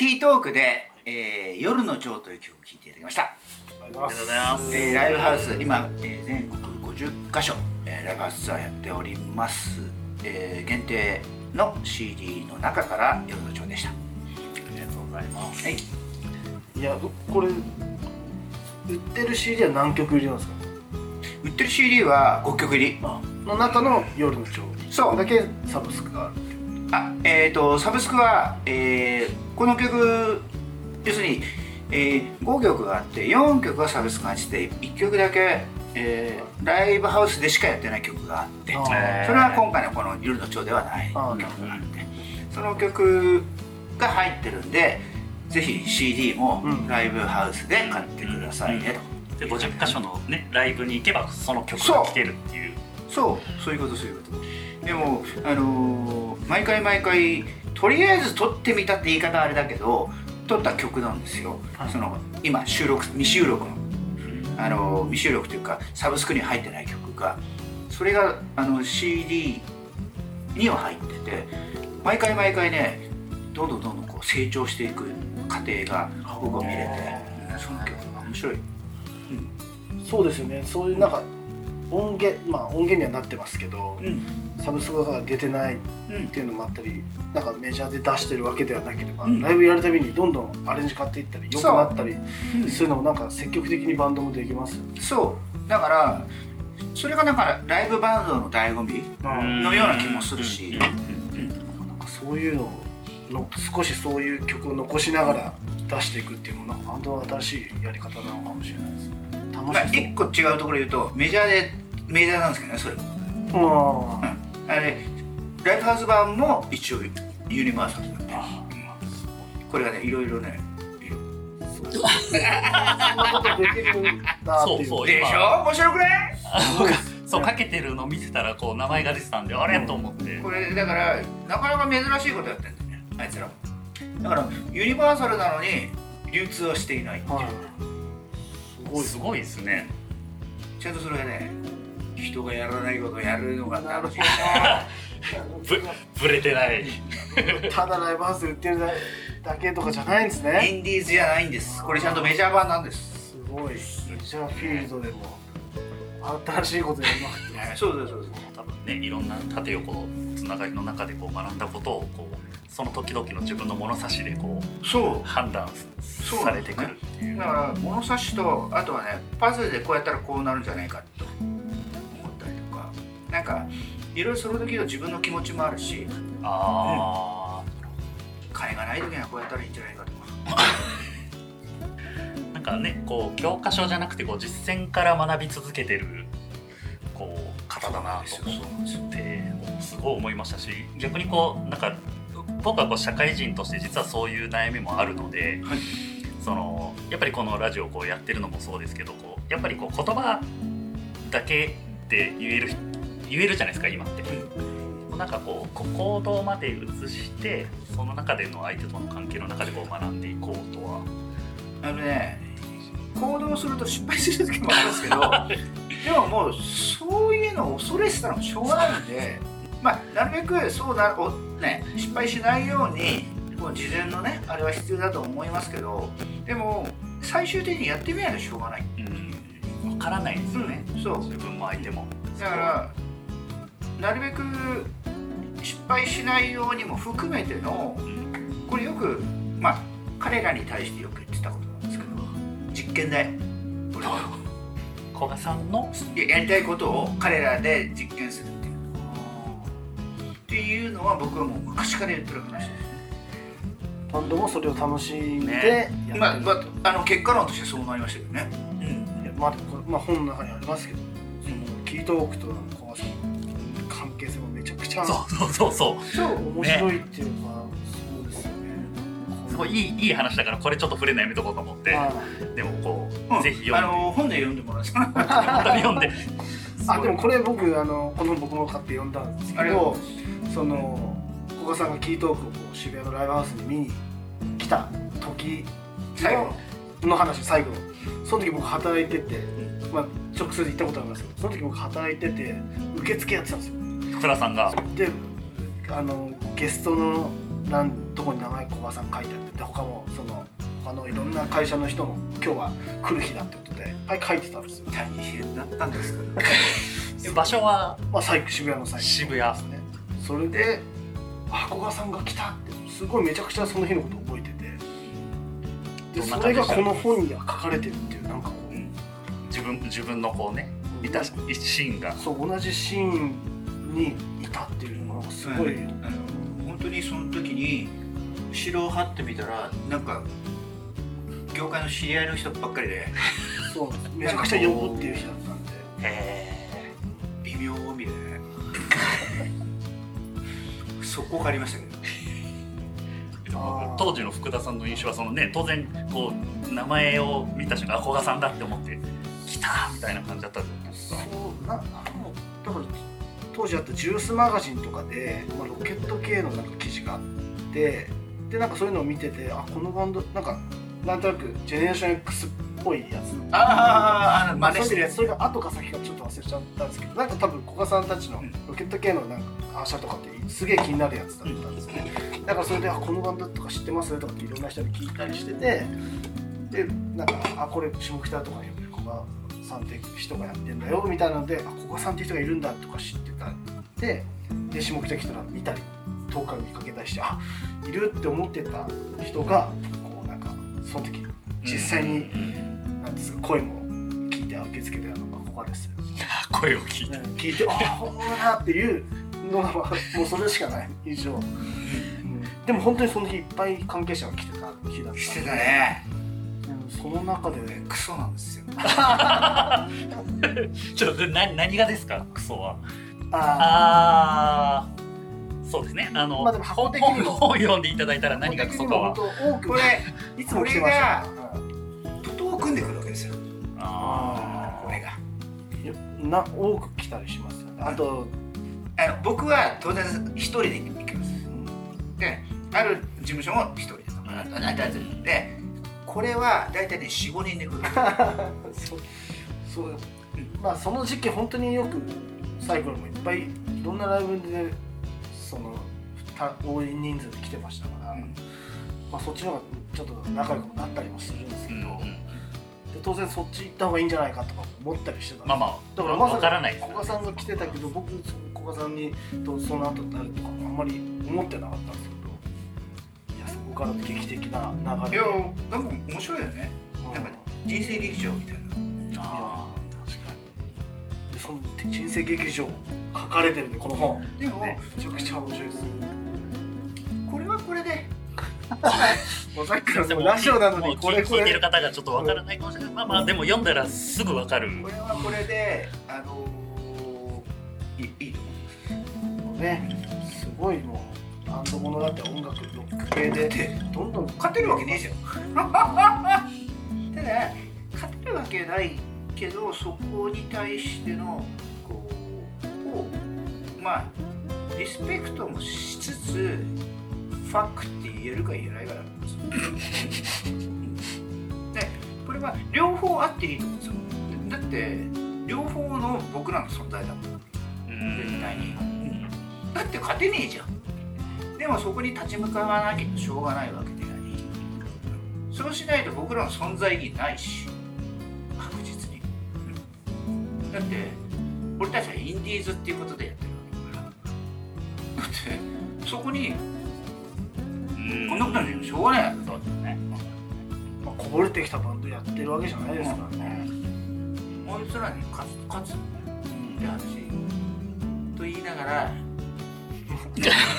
キートークで、えー、夜の蝶という曲を聴いていただきました。ありがとうございますえーライブハウス、今、えー全国50カ所、えーライブハウスツアーやっております。えー限定の CD の中から夜の蝶でした。ありがとうございますはい。いやこれ売ってる CD は何曲入りなんですか？売ってる CD は5曲入り。の中の夜の蝶そうだけサブスクがあるあ、えっ、と、サブスクは、えーこの曲、要するに、えー5曲があって、4曲がサブスクがして、1曲だけ、えーライブハウスでしかやってない曲があって、あそーれは今回のこの夜の蝶ではない曲があって、その曲が入ってるんで、ぜひ CD もうん。ライブハウスで買ってくださいねと。で50箇所のねライブに行けばその曲が聴けるっていう。そう。そういうことそういうことでもあのー毎回毎回とりあえず撮ってみたって言い方あれだけど撮った曲なんですよ、はい。その今収録未収録の。あのー未収録というかサブスクに入ってない曲が。それがあの CD には入ってて毎回毎回ねどんどんどんどんこう成長していく過程が僕は見れてうんその曲が面白い。そうですよね。そういうなんか音源まあ音源にはなってますけどうん。サブスクが出てないっうん。ていうのもあったりなんかメジャーで出してるわけではなければ、うん。ライブやるたびにどんどんアレンジ買っていったり良くなったりうん。するのもなんか積極的にバンドもできます。よねそう。だからそれがだからライブバンドの醍醐味のような気もするし。うん。うん。なんかそういうのの少しそういう曲を残しながら出していくっていうのもなんかバンドの新しいやり方なのかもしれないですね。楽まあ、しそう。一個違うところで言うとメジャーでメジャーなんですけどねそれも。ああれライブハウス版も一応ユニバーサルなんで。これがねいろいろねあそうそうでしょ？面白くない？そうかけてるの見てたらこう名前が出てたんであれ？と思って。これだからなかなか珍しいことやってんだよねあいつらだからユニバーサルなのに流通はしていないっていう、はい。すごいすごいですね。ちゃんとそれがね人がやらないことをやるのが楽しいな。ぶぶれてない。ただライブハウスで売ってるだけとかじゃないんですイねンディーズじゃないんです。これちゃんとメジャー版なんです。すごい。メジャーフィールドでも新しいことやりまくってますそうそうそうそう多分ねいろんな縦横つながりの中でこう学んだことをこうその時々の自分の物差しでこうそう。判断されてくる。っだから物差しとあとはねパズルでこうやったらこうなるんじゃないかと思ったりとかなんかいろいろその時の自分の気持ちもあるしあ金がない時にはこうやったらいいんじゃないかとか。ー なんかねこう教科書じゃなくてこう実践から学び続けてるこう方だなと思ってすごい思いましたし逆にこうなんか僕はこう社会人として実はそういう悩みもあるので、はいそのやっぱりこのラジオをこうやってるのもそうですけどこうやっぱりこう言葉だけで言える言えるじゃないですか今って。なんかこう行動まで移してその中での相手との関係の中でこう学んでいこうとはあのね行動すると失敗する時もあるんですけど でももうそういうのを恐れてたらもしょうがないんでまあなるべくそうなお、ね、失敗しないようにこう事前のねあれは必要だと思いますけどでも最終的にやってみないとしょうがない。うん、分からないですよね、うん。そう。自分も相手も。だからなるべく失敗しないようにも含めてのうんこれよくまあ彼らに対してよく言ってたことなんですけど実験台俺は古賀さんの？ややりたいことを彼らで実験するっていう。っていうのは僕はもう昔から言ってる話ですバンドもそれを楽しんでね。やってる、まあ、まあ、あの結果論としてそうなりましたけどね、いやまあ、まあ、本の中にありますけどそのキートークとの小川さんの関係性もめちゃくちゃそうそうそうそうそう。面白いっていうか、そうですよね。すごいいいいい話だからこれちょっと触れないやめとこうと思って。あでもこう、うん。ぜひ読んで。あの本で読んでもらって本当に読んで。あでもこれ僕あのこの僕も買って読んだんですけどその古賀さんがキートークを渋谷のライブハウスに見に来た時最後のの話最後その時僕働いてて、まあ、直接行ったことありますけどその時僕働いてて受付やってたんですよ。倉さんが。であのゲストのなんどこに名前古賀さん書いてあってで他もその他のいろんな会社の人も今日は来る日だってことでいっぱい書いてたんですよ、大変だったんですけ 場所は？まあ、最渋谷の最渋谷ですね。それであ古賀さんが来たってすごいめちゃくちゃその日のこと覚えてて。でそれがこの本には書かれてるっていうなんかこう。自分自分のこうねいたシーンが。そう同じシーンにいたっていうのがすごい、あの本当にその時に後ろを張ってみたらなんか業界の知り合いの人ばっかりで。そうめちゃくちゃ呼ぶっていう日だったんで。へ微妙みたいな ねそこがありましたけど当時の福田さんの印象はそのね当然こう名前を見た瞬間あ古賀さんだって思って来たみたいな感じだったんですか。そうなあのだから当時あったジュースマガジンとかで、まあ、ロケット系のなんか記事があってでなんかそういうのを見ててあこのバンドなんかなんとなくジェネレーション X っぽいやつ。ああ真似してるやつ。それが後か先かちょっと忘れちゃったんですけどなんか多分古賀さんたちのうん。ロケット系のなんかアーシャとかってすげえ気になるやつだったんですね。だからそれで「あこのバンドとか知ってます?」とかっていろんな人に聞いたりしててでなんか「あこれ下北とかに古賀さんって人がやってんだよ」みたいなので「あ古賀さんって人がいるんだ」とか知ってたでで下北来たら見たり遠くから見かけたりしてあいるって思ってた人がこうなんかその時実際にうんなんですか？声も聞いて受け付けてたのがここです。よ、声を聞いて。聞いてああ本物だっていうのがもうそれしかない印象、うん。でも本当にその日いっぱい関係者が来てた日だったんで。してたね。うんその中でクソなんですよ。ちょっとな何がですか？クソは。あああそうですね。あの、まあでも箱的にも。本を読んでいただいたらあ何がクソかは。これいつも来てました。から徒党を組んでくるわけですよ。あこれが。うんな多く来たりしますよね。あと、あの僕は当然一人で行きます。である事務所も一人でとかあああでこれは大体ね45人で来る。そう。そうまあその時期本当によくサイクルもいっぱいいろんなライブでそのた多い人数で来てましたから、うん。まあ、そっちの方がちょっと仲良くなったりもするんですけど、うんで当然そっち行った方がいいんじゃないかとか思ったりしてたまあまあだからまさわからないです古賀さんが来てたけど僕古賀さんにとその後誰とかあんまり思ってなかったんですけど。いやそこから劇的ない流れやでなんか面白いよね。うん。なんか人生劇場みたいな。あ確かに。でその人生劇場書かれてるんでこの本。でも、ねめちゃくちゃ面白いです。これはこれでもうさっきからでもうラジオなのにこれこ聞いてる方がちょっとわからないかもしれないまあまあでも読んだらすぐわかるこれはこれであのー、いいいと思ねすごいもうバンドものだって音楽ロック系でどんどん勝てるわけねえじゃんただ勝てるわけないけどそこに対してのこうをまあリスペクトもしつつファックって言えるか言えないかなんですよでこれは両方あっていいと思うんですよ。だって両方の僕らの存在だもん。絶対に。だって勝てねえじゃん。でもそこに立ち向かわなきゃしょうがないわけであり。そうしないと僕らの存在意義ないし。確実に。だって俺たちはインディーズっていうことでやってるわけだから。だってそこにうんこんなことにしょうがない。そうですね。まあ、こぼれてきたバンドやってるわけじゃないですからね、こいつらに勝つ勝つって話。と言いながら。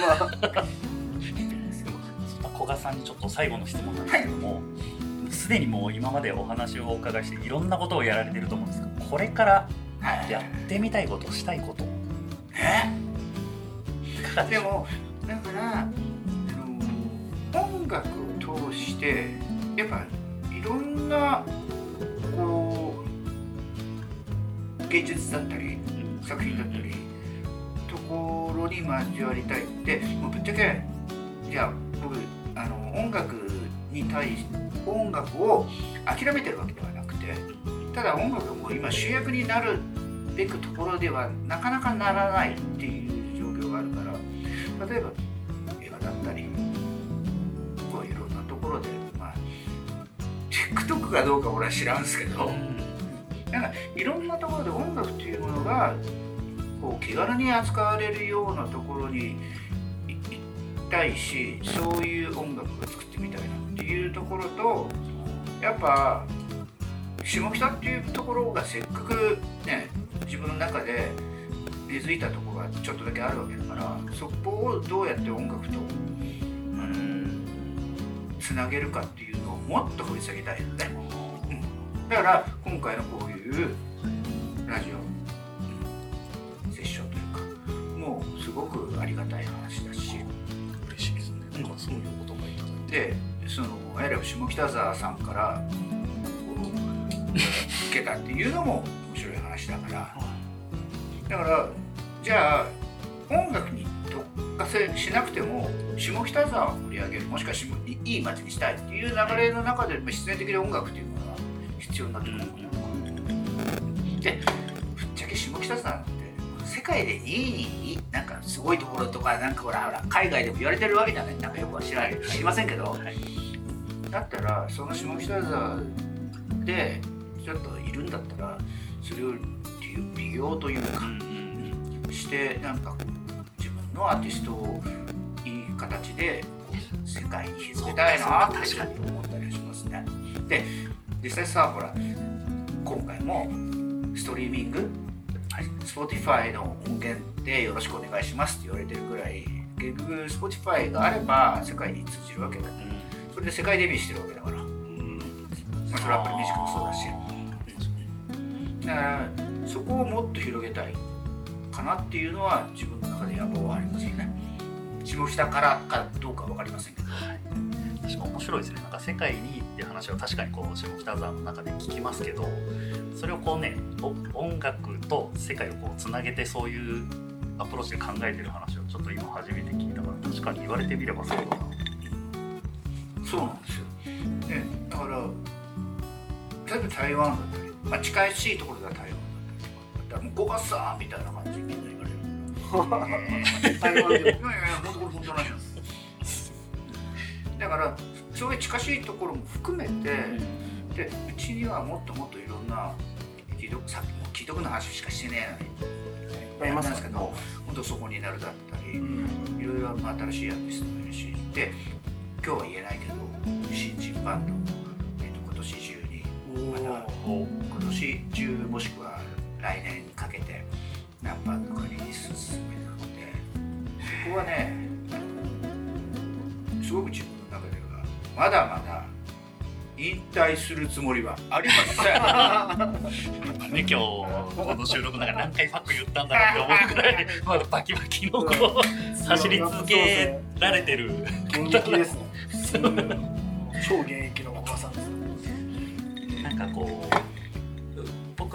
まあ古賀さんにちょっと最後の質問なんですけども。すでにもう今までお話をお伺いしていろんなことをやられてると思うんですがこれからはいやってみたいことしたいこと。え？いかがでしょう？でもだから音楽を通してやっぱいろんなこう芸術だったり作品だったりところに交わりたいってもうぶっちゃけじゃあ僕あの音楽に対し音楽を諦めてるわけではなくてただ音楽も今主役になるべくところではなかなかならないっていう状況があるから例えばくかどうか俺は知らんすけど、なんかいろんなところで音楽っていうものがこう気軽に扱われるようなところに行きたいしそういう音楽を作ってみたいなっていうところとやっぱ下北っていうところがせっかくね自分の中で根付いたとこがちょっとだけあるわけだからそこをどうやって音楽とつなげるかってもっと掘り下げたいよね。だから今回のこういうラジオセッションというかもうすごくありがたい話だし。嬉しいですね。なんかそういうことがいただい。てでそのエレブ下北沢さんから受けたっていうのも面白い話だから。だからじゃあ音楽にせしなくても下北沢を盛り上げるもしくは下いいい街にしたいっていう流れの中でまあ必然的に音楽っていうものが必要になってくるのかなでぶっちゃけ下北沢なんて世界でいいなんかすごいところとかなんかほらほら海外でも言われてるわけじゃない。なんかよくは知らない。知りませんけど、はい。だったらその下北沢でちょっといるんだったらそれを利利用というかしてなんか自分のアーティストをいい形で世界に広げたいなって思ったりはしますね。で実際さほら今回もストリーミング、はい、Spotify の音源でよろしくお願いしますって言われてるぐらい結局 Spotify があれば世界に通じるわけだ。それで世界デビューしてるわけだから、まあ、それは Apple Music もそうだし。だからそこをもっと広げたいかなっていうのは自分の中で野望はありますよね。下北からかどうかは分かりませんけど。確か面白いですね。なんか世界にっていう話は確かにこう下北沢の中で聞きますけどそれをこうねお音楽と世界をこうつなげてそういうアプローチで考えてる話をちょっと今初めて聞いたから確かに言われてみればそうだな。そうなんですよ、ね、だから例えば台湾だったり、まあ、近しいところでは台湾らもう5月さんみたいな感じにみんな言われる。いやいやいや本当これ本当なんです。だからそういう近しいところも含めて、でうちにはもっともっといろんな既読さっきも既読の話しかしてねえのに。いっぱいいますなんですけど本当そこになるだったり、うん。いろいろまあ新しいアーティストもいるしで今日は言えないけど新人バンド、えっと今年中にまだ今年中もしくは来年にかけて何バンドかリリース進めるのでそこはねすごく自分の中ではまだまだ引退するつもりはありません。ね、今日この収録なんか何回ファック言ったんだろうって思うくらいまだバキバキのこう走り続けられてる。現役ですね。超現役のおばさんです。なんかこう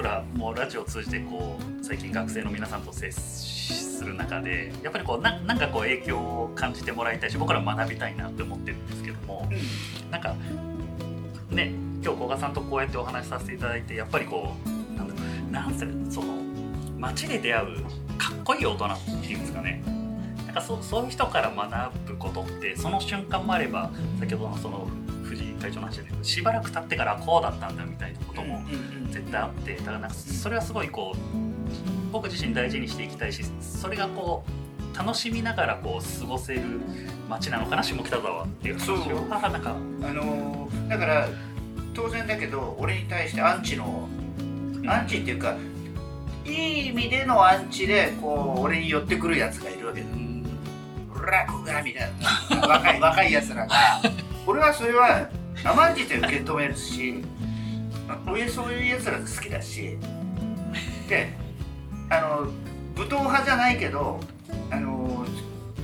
僕らもラジオを通じてこう最近学生の皆さんと接する中でやっぱりこうなんかこう影響を感じてもらいたいし僕らも学びたいなって思ってるんですけどもなんかね今日古賀さんとこうやってお話しさせていただいてやっぱりこうなんだろうなんせその街で出会うかっこいい大人っていうんですかね。なんかそそういう人から学ぶことってその瞬間もあれば先ほどのその藤井会長の話でしばらく経ってからこうだったんだみたいなことも絶対あってだからなんかそれはすごいこう僕自身大事にしていきたいしそれがこう楽しみながらこう過ごせる街なのかな下北沢っていう話を。そう。あなんかあのーだから当然だけど俺に対してアンチのアンチっていうかいい意味でのアンチでこう俺に寄ってくるやつがいるわけだ「オラコが」みたいな。若い若いやつらが。俺はそれは甘んじて受け止めるしまあ俺そういうやつら好きだし。であの武闘派じゃないけどあの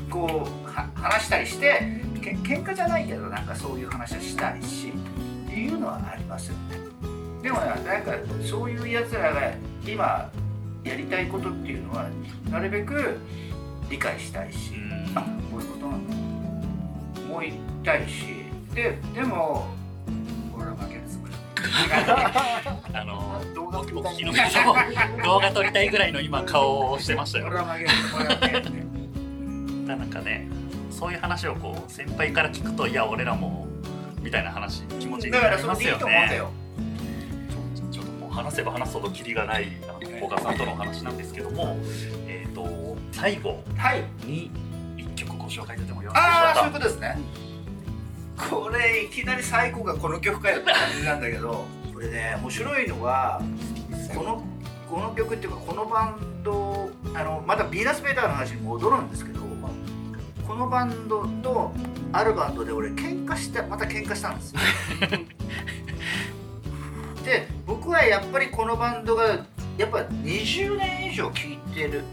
こうは話したりしてけ喧嘩じゃないけどなんかそういう話はしたいしっていうのはありますよね。でもねなんかそういうやつらが今やりたいことっていうのはなるべく理解したいし、あこういうことなんだ。思いたいしででも俺は負けるつもりあの動画僕撮りたい僕昨日動画撮りたいぐらいの今顔をしてましたよ。俺は負ける俺は負けるってなんかねそういう話をこう先輩から聞くといや俺らもみたいな話気持ちになりますよね。よ。ちょっともう話せば話すほどキリがない古賀さんとのお話なんですけども、えっ、と最後はい。に一曲ご紹介いただいてもよろしいでしょうああそういうかことですねこれいきなり最後がこの曲かよって感じなんだけどこれね面白いのはこのこの曲っていうかこのバンドあのまたビーナス・ベーターの話に戻るんですけどこのバンドとあるバンドで俺喧嘩してまた喧嘩したんですよ。で僕はやっぱりこのバンドがやっぱ20年以上聴いてる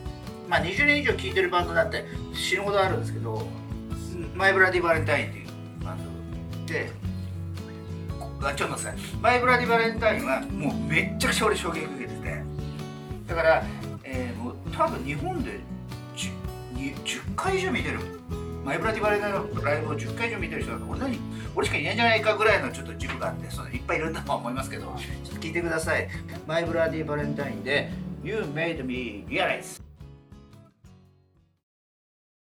まあ20年以上聴いてるバンドだって死ぬほどあるんですけどマイブラディ・バレンタインっていうであちょっとさマイブラディ・バレンタインはもうめっちゃくちゃ俺衝撃受けてて。だから、えーもう多分日本で 10, 10回以上見てる。マイブラディ・バレンタインのライブを10回以上見てる人だと俺俺しかいないんじゃないかぐらいのちょっと自負があってそのいっぱいいるんだと思いますけどちょっと聞いてください。マイブラディ・バレンタインで You made me realize